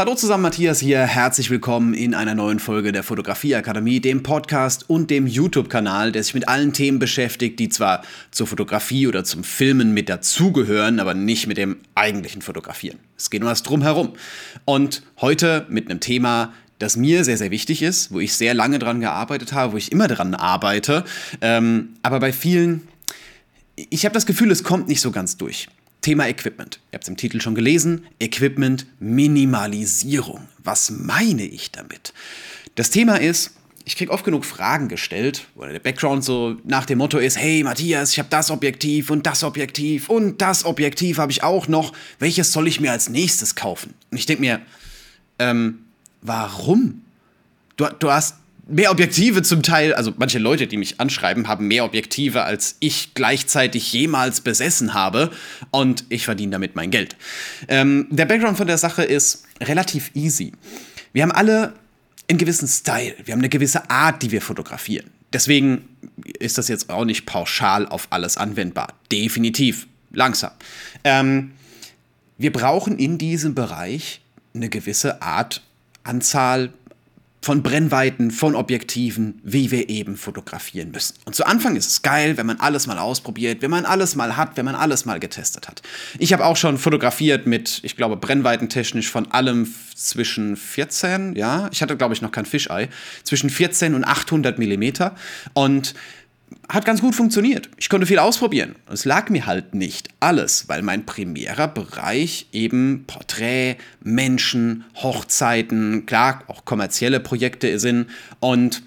Hallo zusammen, Matthias hier. Herzlich willkommen in einer neuen Folge der Fotografieakademie, dem Podcast und dem YouTube-Kanal, der sich mit allen Themen beschäftigt, die zwar zur Fotografie oder zum Filmen mit dazugehören, aber nicht mit dem eigentlichen Fotografieren. Es geht um das Drumherum. Und heute mit einem Thema, das mir sehr, sehr wichtig ist, wo ich sehr lange dran gearbeitet habe, wo ich immer dran arbeite, ähm, aber bei vielen, ich habe das Gefühl, es kommt nicht so ganz durch. Thema Equipment. Ihr habt es im Titel schon gelesen. Equipment Minimalisierung. Was meine ich damit? Das Thema ist, ich kriege oft genug Fragen gestellt, wo der Background so nach dem Motto ist, hey Matthias, ich habe das Objektiv und das Objektiv und das Objektiv habe ich auch noch. Welches soll ich mir als nächstes kaufen? Und ich denke mir, ähm, warum? Du, du hast mehr Objektive zum Teil, also manche Leute, die mich anschreiben, haben mehr Objektive, als ich gleichzeitig jemals besessen habe und ich verdiene damit mein Geld. Ähm, der Background von der Sache ist relativ easy. Wir haben alle einen gewissen Style, wir haben eine gewisse Art, die wir fotografieren. Deswegen ist das jetzt auch nicht pauschal auf alles anwendbar. Definitiv. Langsam. Ähm, wir brauchen in diesem Bereich eine gewisse Art, Anzahl, von Brennweiten, von Objektiven, wie wir eben fotografieren müssen. Und zu Anfang ist es geil, wenn man alles mal ausprobiert, wenn man alles mal hat, wenn man alles mal getestet hat. Ich habe auch schon fotografiert mit, ich glaube, brennweitentechnisch von allem zwischen 14, ja, ich hatte glaube ich noch kein Fischei, zwischen 14 und 800 Millimeter und hat ganz gut funktioniert. Ich konnte viel ausprobieren. Es lag mir halt nicht alles, weil mein primärer Bereich eben Porträt, Menschen, Hochzeiten, klar, auch kommerzielle Projekte sind. Und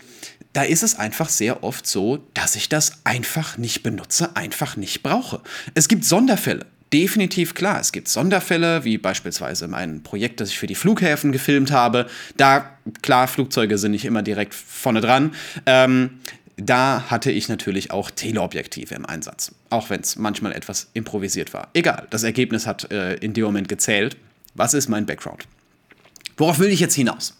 da ist es einfach sehr oft so, dass ich das einfach nicht benutze, einfach nicht brauche. Es gibt Sonderfälle. Definitiv klar. Es gibt Sonderfälle, wie beispielsweise mein Projekt, das ich für die Flughäfen gefilmt habe. Da, klar, Flugzeuge sind nicht immer direkt vorne dran. Ähm, da hatte ich natürlich auch Teleobjektive im Einsatz, auch wenn es manchmal etwas improvisiert war. Egal, das Ergebnis hat äh, in dem Moment gezählt. Was ist mein Background? Worauf will ich jetzt hinaus?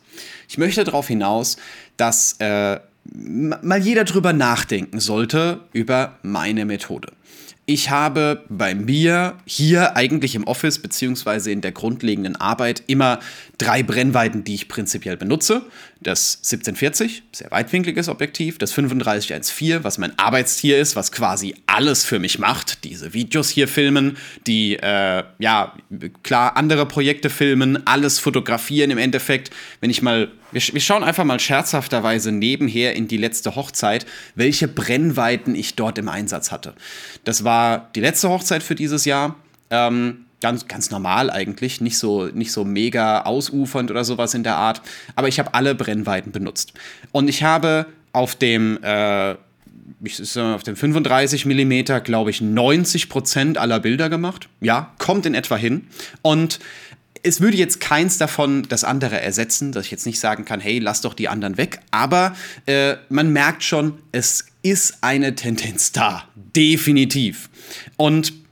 Ich möchte darauf hinaus, dass äh, mal jeder drüber nachdenken sollte über meine Methode. Ich habe bei mir hier eigentlich im Office beziehungsweise in der grundlegenden Arbeit immer drei Brennweiten, die ich prinzipiell benutze. Das 1740, sehr weitwinkliges Objektiv, das 3514, was mein Arbeitstier ist, was quasi alles für mich macht, diese Videos hier filmen, die, äh, ja, klar, andere Projekte filmen, alles fotografieren im Endeffekt. Wenn ich mal, wir, wir schauen einfach mal scherzhafterweise nebenher in die letzte Hochzeit, welche Brennweiten ich dort im Einsatz hatte. Das war die letzte Hochzeit für dieses Jahr. Ähm, ganz, ganz normal eigentlich, nicht so, nicht so mega ausufernd oder sowas in der Art. Aber ich habe alle Brennweiten benutzt. Und ich habe auf dem, äh, auf dem 35 mm, glaube ich, 90% aller Bilder gemacht. Ja, kommt in etwa hin. Und es würde jetzt keins davon das andere ersetzen, dass ich jetzt nicht sagen kann, hey, lass doch die anderen weg. Aber äh, man merkt schon, es ist eine Tendenz da. Definitiv. Und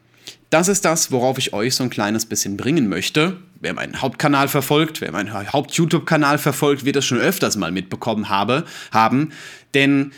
das ist das, worauf ich euch so ein kleines bisschen bringen möchte. Wer meinen Hauptkanal verfolgt, wer meinen Haupt-YouTube-Kanal verfolgt, wird das schon öfters mal mitbekommen habe, haben. Denn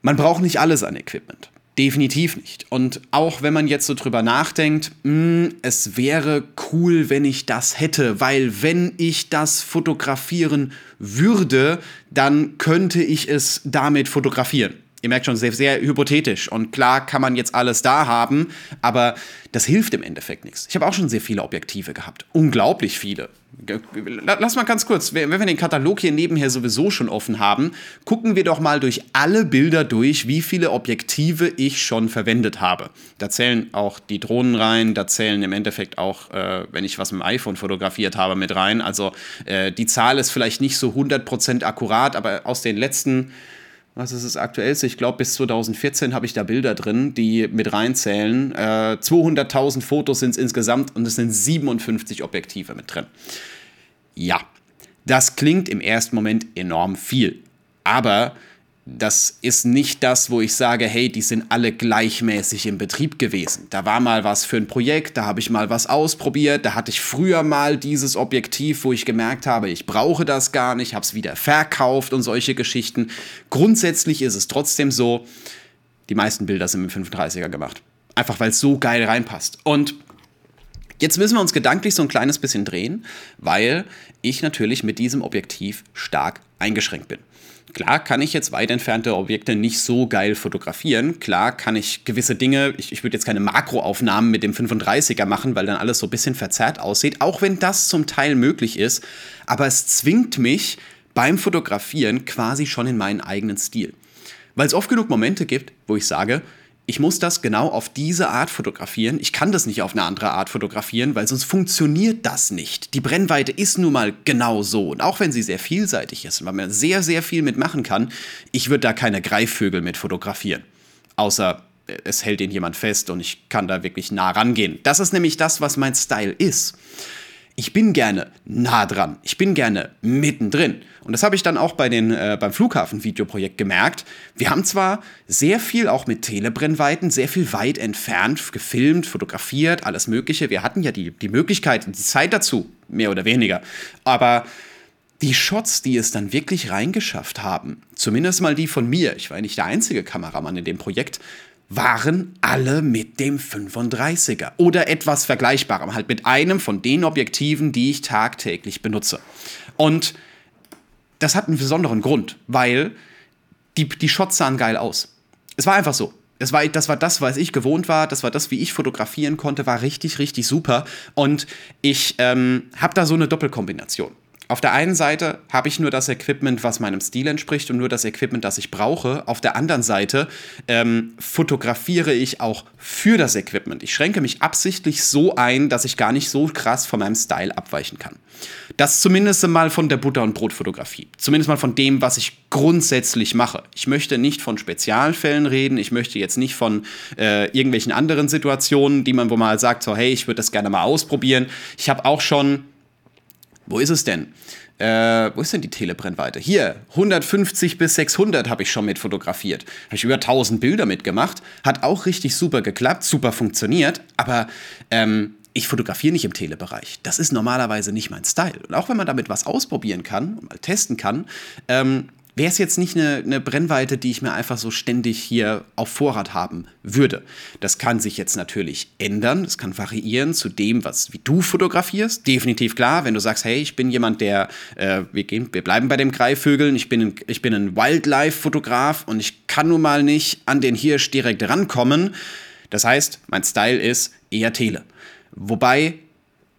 man braucht nicht alles an Equipment. Definitiv nicht. Und auch wenn man jetzt so drüber nachdenkt, mh, hm, es wäre cool, wenn ich das hätte, weil wenn ich das fotografieren würde, dann könnte ich es damit fotografieren. Ihr merkt schon, sehr, sehr hypothetisch. Und klar kann man jetzt alles da haben, aber das hilft im Endeffekt nichts. Ich habe auch schon sehr viele Objektive gehabt. Unglaublich viele. Lass mal ganz kurz, wenn wir den Katalog hier nebenher sowieso schon offen haben, gucken wir doch mal durch alle Bilder durch, wie viele Objektive ich schon verwendet habe. Da zählen auch die Drohnen rein, da zählen im Endeffekt auch, äh, wenn ich was mit dem iPhone fotografiert habe, mit rein. Also äh, die Zahl ist vielleicht nicht so 100% akkurat, aber aus den letzten was ist das aktuellste? Ich glaube, bis 2014 habe ich da Bilder drin, die mit reinzählen. Äh, 200.000 Fotos sind es insgesamt und es sind 57 Objektive mit drin. Ja, das klingt im ersten Moment enorm viel. Aber das ist nicht das, wo ich sage, hey, die sind alle gleichmäßig im Betrieb gewesen. Da war mal was für ein Projekt, da habe ich mal was ausprobiert, da hatte ich früher mal dieses Objektiv, wo ich gemerkt habe, ich brauche das gar nicht, habe es wieder verkauft und solche Geschichten. Grundsätzlich ist es trotzdem so, die meisten Bilder sind mit 35er gemacht. Einfach weil es so geil reinpasst. Und Jetzt müssen wir uns gedanklich so ein kleines bisschen drehen, weil ich natürlich mit diesem Objektiv stark eingeschränkt bin. Klar kann ich jetzt weit entfernte Objekte nicht so geil fotografieren. Klar kann ich gewisse Dinge, ich, ich würde jetzt keine Makroaufnahmen mit dem 35er machen, weil dann alles so ein bisschen verzerrt aussieht, auch wenn das zum Teil möglich ist. Aber es zwingt mich beim Fotografieren quasi schon in meinen eigenen Stil. Weil es oft genug Momente gibt, wo ich sage, ich muss das genau auf diese Art fotografieren. Ich kann das nicht auf eine andere Art fotografieren, weil sonst funktioniert das nicht. Die Brennweite ist nun mal genau so. Und auch wenn sie sehr vielseitig ist, weil man sehr, sehr viel mitmachen kann, ich würde da keine Greifvögel mit fotografieren. Außer äh, es hält ihn jemand fest und ich kann da wirklich nah rangehen. Das ist nämlich das, was mein Style ist ich bin gerne nah dran, ich bin gerne mittendrin. Und das habe ich dann auch bei den, äh, beim Flughafen-Videoprojekt gemerkt. Wir haben zwar sehr viel auch mit Telebrennweiten, sehr viel weit entfernt gefilmt, fotografiert, alles Mögliche. Wir hatten ja die, die Möglichkeit und die Zeit dazu, mehr oder weniger. Aber die Shots, die es dann wirklich reingeschafft haben, zumindest mal die von mir, ich war nicht der einzige Kameramann in dem Projekt, waren alle mit dem 35er oder etwas Vergleichbarem, halt mit einem von den Objektiven, die ich tagtäglich benutze. Und das hat einen besonderen Grund, weil die, die Shots sahen geil aus. Es war einfach so. Es war, das war das, was ich gewohnt war, das war das, wie ich fotografieren konnte, war richtig, richtig super. Und ich ähm, habe da so eine Doppelkombination auf der einen Seite habe ich nur das Equipment, was meinem Stil entspricht und nur das Equipment, das ich brauche. Auf der anderen Seite ähm, fotografiere ich auch für das Equipment. Ich schränke mich absichtlich so ein, dass ich gar nicht so krass von meinem Style abweichen kann. Das zumindest mal von der Butter- und Brotfotografie. Zumindest mal von dem, was ich grundsätzlich mache. Ich möchte nicht von Spezialfällen reden. Ich möchte jetzt nicht von äh, irgendwelchen anderen Situationen, die man wo mal sagt, so hey, ich würde das gerne mal ausprobieren. Ich habe auch schon wo ist es denn? Äh, wo ist denn die Telebrennweite? Hier, 150 bis 600 habe ich schon mit fotografiert. Habe ich über 1000 Bilder mitgemacht. Hat auch richtig super geklappt, super funktioniert. Aber ähm, ich fotografiere nicht im Telebereich. Das ist normalerweise nicht mein Style. Und auch wenn man damit was ausprobieren kann und mal testen kann, ähm, wäre es jetzt nicht eine, eine Brennweite, die ich mir einfach so ständig hier auf Vorrat haben würde. Das kann sich jetzt natürlich ändern, das kann variieren zu dem, was wie du fotografierst. Definitiv klar, wenn du sagst, hey, ich bin jemand, der, äh, wir, gehen, wir bleiben bei dem Greifvögeln, ich bin ein, ich bin ein Wildlife-Fotograf und ich kann nun mal nicht an den Hirsch direkt rankommen. Das heißt, mein Style ist eher Tele. Wobei,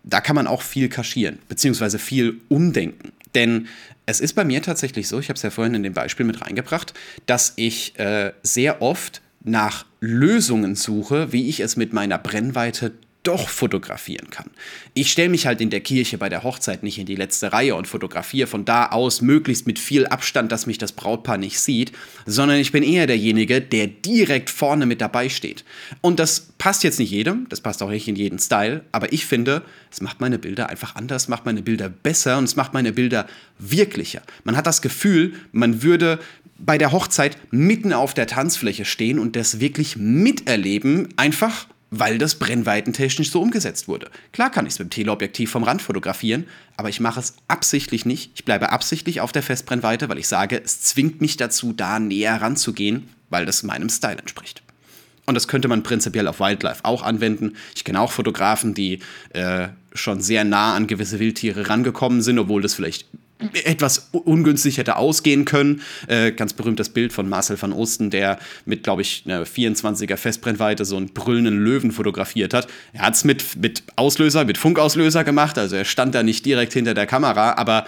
da kann man auch viel kaschieren, beziehungsweise viel umdenken. Denn es ist bei mir tatsächlich so, ich habe es ja vorhin in dem Beispiel mit reingebracht, dass ich äh, sehr oft nach Lösungen suche, wie ich es mit meiner Brennweite doch fotografieren kann. Ich stelle mich halt in der Kirche bei der Hochzeit nicht in die letzte Reihe und fotografiere von da aus möglichst mit viel Abstand, dass mich das Brautpaar nicht sieht, sondern ich bin eher derjenige, der direkt vorne mit dabei steht. Und das passt jetzt nicht jedem, das passt auch nicht in jeden Style, aber ich finde, es macht meine Bilder einfach anders, macht meine Bilder besser und es macht meine Bilder wirklicher. Man hat das Gefühl, man würde bei der Hochzeit mitten auf der Tanzfläche stehen und das wirklich miterleben, einfach weil das brennweitentechnisch so umgesetzt wurde. Klar kann ich es mit dem Teleobjektiv vom Rand fotografieren, aber ich mache es absichtlich nicht. Ich bleibe absichtlich auf der Festbrennweite, weil ich sage, es zwingt mich dazu, da näher ranzugehen, weil das meinem Style entspricht. Und das könnte man prinzipiell auf Wildlife auch anwenden. Ich kenne auch Fotografen, die äh, schon sehr nah an gewisse Wildtiere rangekommen sind, obwohl das vielleicht etwas ungünstig hätte ausgehen können. Äh, ganz berühmtes Bild von Marcel van Osten, der mit, glaube ich, einer 24er Festbrennweite so einen brüllenden Löwen fotografiert hat. Er hat es mit, mit Auslöser, mit Funkauslöser gemacht, also er stand da nicht direkt hinter der Kamera, aber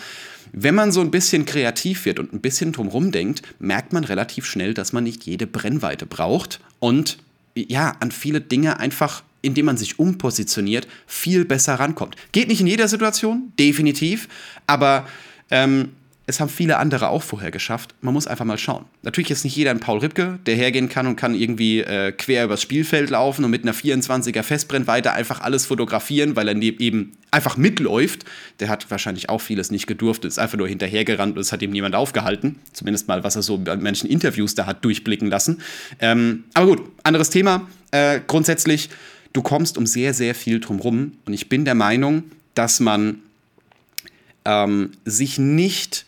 wenn man so ein bisschen kreativ wird und ein bisschen drumherum denkt, merkt man relativ schnell, dass man nicht jede Brennweite braucht und ja, an viele Dinge einfach indem man sich umpositioniert, viel besser rankommt. Geht nicht in jeder Situation, definitiv, aber ähm, es haben viele andere auch vorher geschafft. Man muss einfach mal schauen. Natürlich ist nicht jeder ein Paul Ripke, der hergehen kann und kann irgendwie äh, quer übers Spielfeld laufen und mit einer 24er Festbrennweite einfach alles fotografieren, weil er eben einfach mitläuft. Der hat wahrscheinlich auch vieles nicht gedurft, ist einfach nur hinterhergerannt und es hat ihm niemand aufgehalten. Zumindest mal, was er so bei manchen Interviews da hat durchblicken lassen. Ähm, aber gut, anderes Thema. Äh, grundsätzlich, du kommst um sehr, sehr viel drumrum und ich bin der Meinung, dass man ähm, sich nicht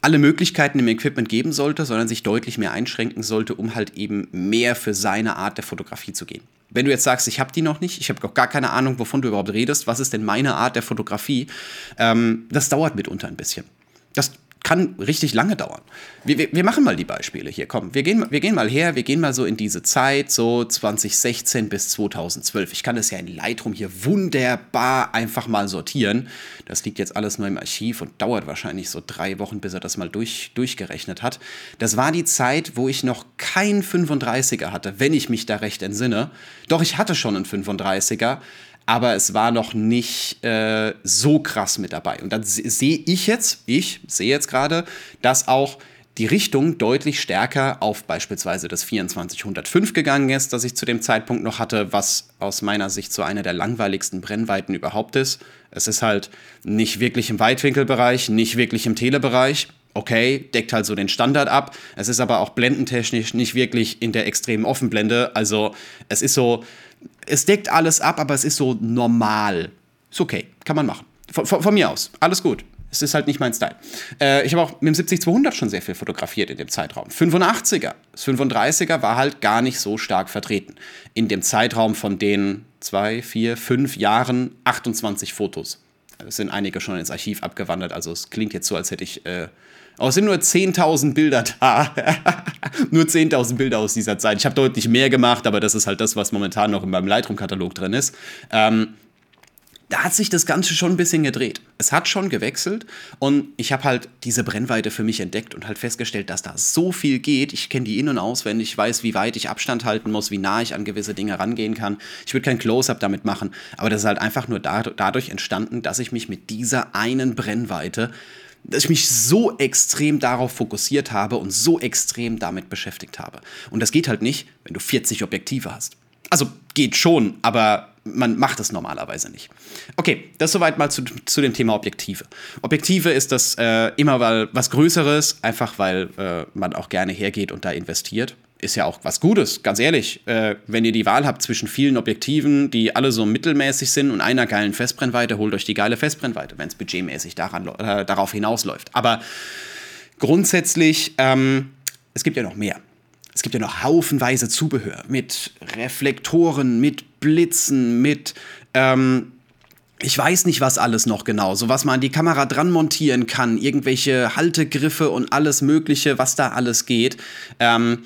alle Möglichkeiten im Equipment geben sollte, sondern sich deutlich mehr einschränken sollte, um halt eben mehr für seine Art der Fotografie zu gehen. Wenn du jetzt sagst, ich habe die noch nicht, ich habe auch gar keine Ahnung, wovon du überhaupt redest, was ist denn meine Art der Fotografie, ähm, das dauert mitunter ein bisschen. Das kann richtig lange dauern. Wir, wir, wir, machen mal die Beispiele hier. Komm, wir gehen, wir gehen mal her, wir gehen mal so in diese Zeit, so 2016 bis 2012. Ich kann das ja in Lightroom hier wunderbar einfach mal sortieren. Das liegt jetzt alles nur im Archiv und dauert wahrscheinlich so drei Wochen, bis er das mal durch, durchgerechnet hat. Das war die Zeit, wo ich noch kein 35er hatte, wenn ich mich da recht entsinne. Doch ich hatte schon einen 35er, aber es war noch nicht äh, so krass mit dabei. Und dann sehe ich jetzt, ich sehe jetzt gerade, dass auch die Richtung deutlich stärker auf beispielsweise das 2405 gegangen ist, das ich zu dem Zeitpunkt noch hatte, was aus meiner Sicht so eine der langweiligsten Brennweiten überhaupt ist. Es ist halt nicht wirklich im Weitwinkelbereich, nicht wirklich im Telebereich. Okay, deckt halt so den Standard ab. Es ist aber auch blendentechnisch nicht wirklich in der extremen Offenblende. Also es ist so, es deckt alles ab, aber es ist so normal. Ist okay, kann man machen. Von, von, von mir aus, alles gut. Es ist halt nicht mein Style. Äh, ich habe auch mit dem 70-200 schon sehr viel fotografiert in dem Zeitraum. 85er. Das 35er war halt gar nicht so stark vertreten. In dem Zeitraum von den zwei, vier, fünf Jahren 28 Fotos. Es sind einige schon ins Archiv abgewandert, also es klingt jetzt so, als hätte ich. Äh, oh, es sind nur 10.000 Bilder da. nur 10.000 Bilder aus dieser Zeit. Ich habe deutlich mehr gemacht, aber das ist halt das, was momentan noch in meinem Lightroom-Katalog drin ist. Ähm, da hat sich das Ganze schon ein bisschen gedreht. Es hat schon gewechselt und ich habe halt diese Brennweite für mich entdeckt und halt festgestellt, dass da so viel geht. Ich kenne die in- und auswendig, ich weiß, wie weit ich Abstand halten muss, wie nah ich an gewisse Dinge rangehen kann. Ich würde kein Close-up damit machen, aber das ist halt einfach nur dadurch entstanden, dass ich mich mit dieser einen Brennweite dass ich mich so extrem darauf fokussiert habe und so extrem damit beschäftigt habe. Und das geht halt nicht, wenn du 40 Objektive hast. Also geht schon, aber man macht es normalerweise nicht. Okay, das soweit mal zu, zu dem Thema Objektive. Objektive ist das äh, immer mal was Größeres, einfach weil äh, man auch gerne hergeht und da investiert. Ist ja auch was Gutes, ganz ehrlich. Äh, wenn ihr die Wahl habt zwischen vielen Objektiven, die alle so mittelmäßig sind und einer geilen Festbrennweite, holt euch die geile Festbrennweite, wenn es budgetmäßig daran, äh, darauf hinausläuft. Aber grundsätzlich, ähm, es gibt ja noch mehr. Es gibt ja noch haufenweise Zubehör mit Reflektoren, mit Blitzen, mit ähm, ich weiß nicht, was alles noch genau, so was man an die Kamera dran montieren kann, irgendwelche Haltegriffe und alles Mögliche, was da alles geht. Ähm,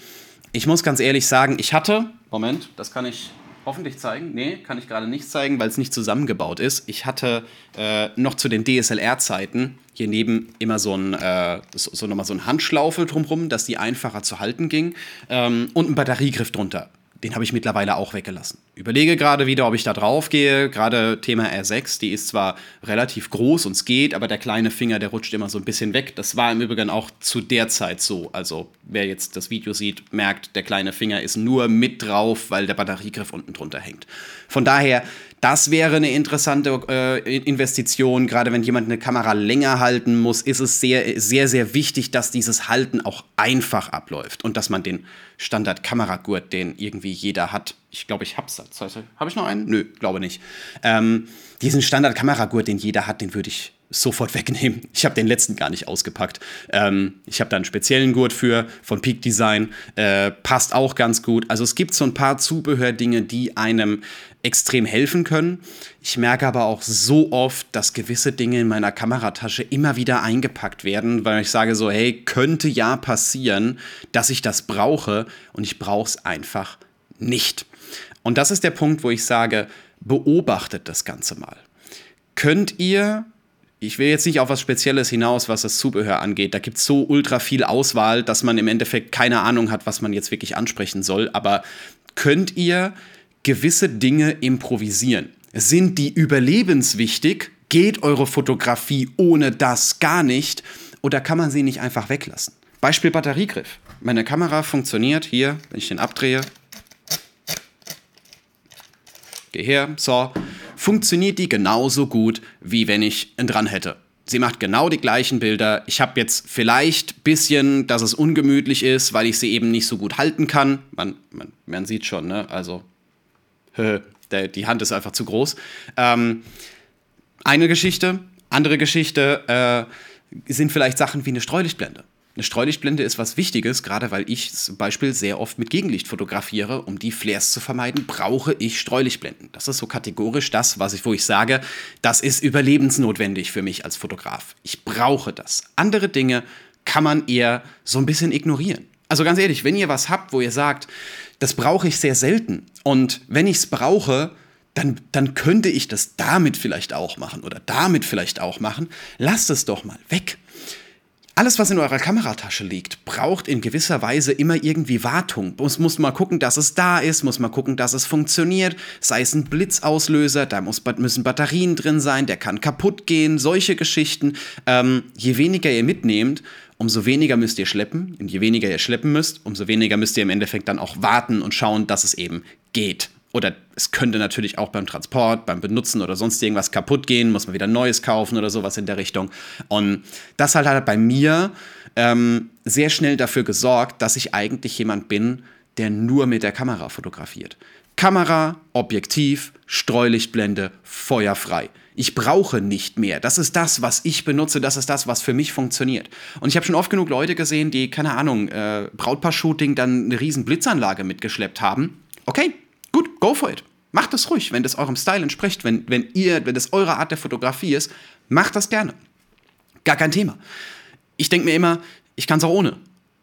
ich muss ganz ehrlich sagen, ich hatte, Moment, das kann ich hoffentlich zeigen. Nee, kann ich gerade nicht zeigen, weil es nicht zusammengebaut ist. Ich hatte äh, noch zu den DSLR-Zeiten hier neben immer so ein, äh, so, so, nochmal so ein Handschlaufe drumherum, dass die einfacher zu halten ging ähm, und ein Batteriegriff drunter den habe ich mittlerweile auch weggelassen. Überlege gerade wieder, ob ich da drauf gehe. Gerade Thema R6, die ist zwar relativ groß und es geht, aber der kleine Finger, der rutscht immer so ein bisschen weg. Das war im Übrigen auch zu der Zeit so. Also wer jetzt das Video sieht, merkt, der kleine Finger ist nur mit drauf, weil der Batteriegriff unten drunter hängt. Von daher, das wäre eine interessante äh, Investition. Gerade wenn jemand eine Kamera länger halten muss, ist es sehr, sehr, sehr wichtig, dass dieses Halten auch einfach abläuft und dass man den Standard-Kameragurt, den irgendwie jeder hat. Ich glaube, ich hab's Habe ich noch einen? Nö, glaube nicht. Ähm, diesen Standard-Kameragurt, den jeder hat, den würde ich sofort wegnehmen. Ich habe den letzten gar nicht ausgepackt. Ähm, ich habe da einen speziellen Gurt für von Peak Design. Äh, passt auch ganz gut. Also es gibt so ein paar Zubehördinge, die einem extrem helfen können. Ich merke aber auch so oft, dass gewisse Dinge in meiner Kameratasche immer wieder eingepackt werden, weil ich sage so, hey, könnte ja passieren, dass ich das brauche und ich brauche es einfach nicht. Und das ist der Punkt, wo ich sage, beobachtet das Ganze mal. Könnt ihr ich will jetzt nicht auf was Spezielles hinaus, was das Zubehör angeht. Da gibt es so ultra viel Auswahl, dass man im Endeffekt keine Ahnung hat, was man jetzt wirklich ansprechen soll. Aber könnt ihr gewisse Dinge improvisieren. Sind die überlebenswichtig? Geht eure Fotografie ohne das gar nicht? Oder kann man sie nicht einfach weglassen? Beispiel Batteriegriff. Meine Kamera funktioniert hier, wenn ich den abdrehe. Geh her, so. Funktioniert die genauso gut, wie wenn ich ihn dran hätte. Sie macht genau die gleichen Bilder. Ich habe jetzt vielleicht ein bisschen, dass es ungemütlich ist, weil ich sie eben nicht so gut halten kann. Man, man, man sieht schon, ne? Also die Hand ist einfach zu groß. Ähm, eine Geschichte, andere Geschichte äh, sind vielleicht Sachen wie eine Streulichtblende. Eine Streulichtblende ist was Wichtiges, gerade weil ich zum Beispiel sehr oft mit Gegenlicht fotografiere. Um die Flares zu vermeiden, brauche ich Streulichtblenden. Das ist so kategorisch das, was ich, wo ich sage, das ist überlebensnotwendig für mich als Fotograf. Ich brauche das. Andere Dinge kann man eher so ein bisschen ignorieren. Also ganz ehrlich, wenn ihr was habt, wo ihr sagt, das brauche ich sehr selten und wenn ich es brauche, dann, dann könnte ich das damit vielleicht auch machen oder damit vielleicht auch machen. Lasst es doch mal weg. Alles, was in eurer Kameratasche liegt, braucht in gewisser Weise immer irgendwie Wartung. Muss, muss mal gucken, dass es da ist, muss mal gucken, dass es funktioniert. Sei es ein Blitzauslöser, da muss, müssen Batterien drin sein, der kann kaputt gehen, solche Geschichten. Ähm, je weniger ihr mitnehmt, umso weniger müsst ihr schleppen. Und je weniger ihr schleppen müsst, umso weniger müsst ihr im Endeffekt dann auch warten und schauen, dass es eben geht. Oder es könnte natürlich auch beim Transport, beim Benutzen oder sonst irgendwas kaputt gehen, muss man wieder Neues kaufen oder sowas in der Richtung. Und das hat halt bei mir ähm, sehr schnell dafür gesorgt, dass ich eigentlich jemand bin, der nur mit der Kamera fotografiert. Kamera, Objektiv, Streulichtblende, feuerfrei. Ich brauche nicht mehr. Das ist das, was ich benutze. Das ist das, was für mich funktioniert. Und ich habe schon oft genug Leute gesehen, die, keine Ahnung, äh, Brautpaar-Shooting dann eine riesen Blitzanlage mitgeschleppt haben. Okay, Gut, go for it. Macht das ruhig, wenn das eurem Style entspricht, wenn, wenn ihr, wenn das eure Art der Fotografie ist, macht das gerne. Gar kein Thema. Ich denke mir immer, ich kann es auch ohne.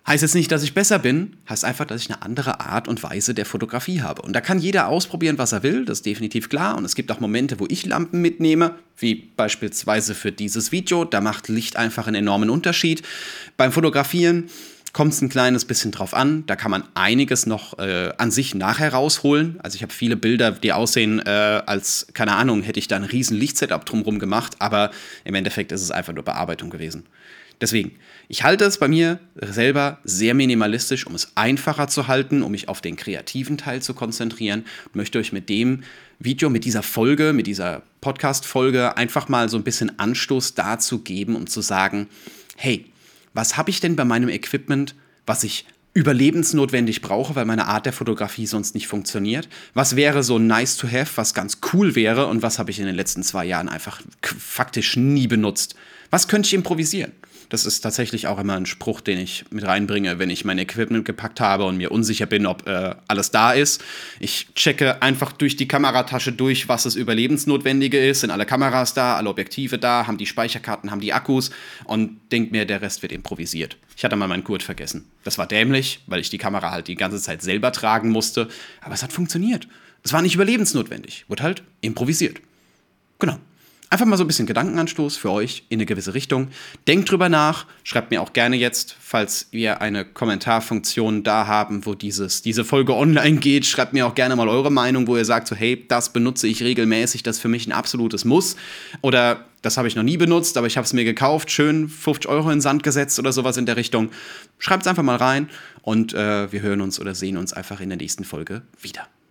Heißt jetzt nicht, dass ich besser bin, heißt einfach, dass ich eine andere Art und Weise der Fotografie habe. Und da kann jeder ausprobieren, was er will, das ist definitiv klar. Und es gibt auch Momente, wo ich Lampen mitnehme, wie beispielsweise für dieses Video. Da macht Licht einfach einen enormen Unterschied. Beim Fotografieren kommt es ein kleines bisschen drauf an. Da kann man einiges noch äh, an sich nachher rausholen. Also ich habe viele Bilder, die aussehen, äh, als, keine Ahnung, hätte ich da ein riesen Lichtsetup drumherum gemacht, aber im Endeffekt ist es einfach nur Bearbeitung gewesen. Deswegen, ich halte es bei mir selber sehr minimalistisch, um es einfacher zu halten, um mich auf den kreativen Teil zu konzentrieren und möchte euch mit dem Video, mit dieser Folge, mit dieser Podcast-Folge einfach mal so ein bisschen Anstoß dazu geben, um zu sagen, hey, was habe ich denn bei meinem Equipment, was ich überlebensnotwendig brauche, weil meine Art der Fotografie sonst nicht funktioniert? Was wäre so nice to have, was ganz cool wäre und was habe ich in den letzten zwei Jahren einfach faktisch nie benutzt? Was könnte ich improvisieren? Das ist tatsächlich auch immer ein Spruch, den ich mit reinbringe, wenn ich mein Equipment gepackt habe und mir unsicher bin, ob äh, alles da ist. Ich checke einfach durch die Kameratasche durch, was das Überlebensnotwendige ist. Sind alle Kameras da, alle Objektive da, haben die Speicherkarten, haben die Akkus und denke mir, der Rest wird improvisiert. Ich hatte mal meinen Gurt vergessen. Das war dämlich, weil ich die Kamera halt die ganze Zeit selber tragen musste. Aber es hat funktioniert. Es war nicht überlebensnotwendig. Wurde halt improvisiert. Genau. Einfach mal so ein bisschen Gedankenanstoß für euch in eine gewisse Richtung. Denkt drüber nach, schreibt mir auch gerne jetzt, falls wir eine Kommentarfunktion da haben, wo dieses, diese Folge online geht, schreibt mir auch gerne mal eure Meinung, wo ihr sagt, so hey, das benutze ich regelmäßig, das ist für mich ein absolutes Muss. Oder das habe ich noch nie benutzt, aber ich habe es mir gekauft, schön 50 Euro in Sand gesetzt oder sowas in der Richtung. Schreibt es einfach mal rein und äh, wir hören uns oder sehen uns einfach in der nächsten Folge wieder.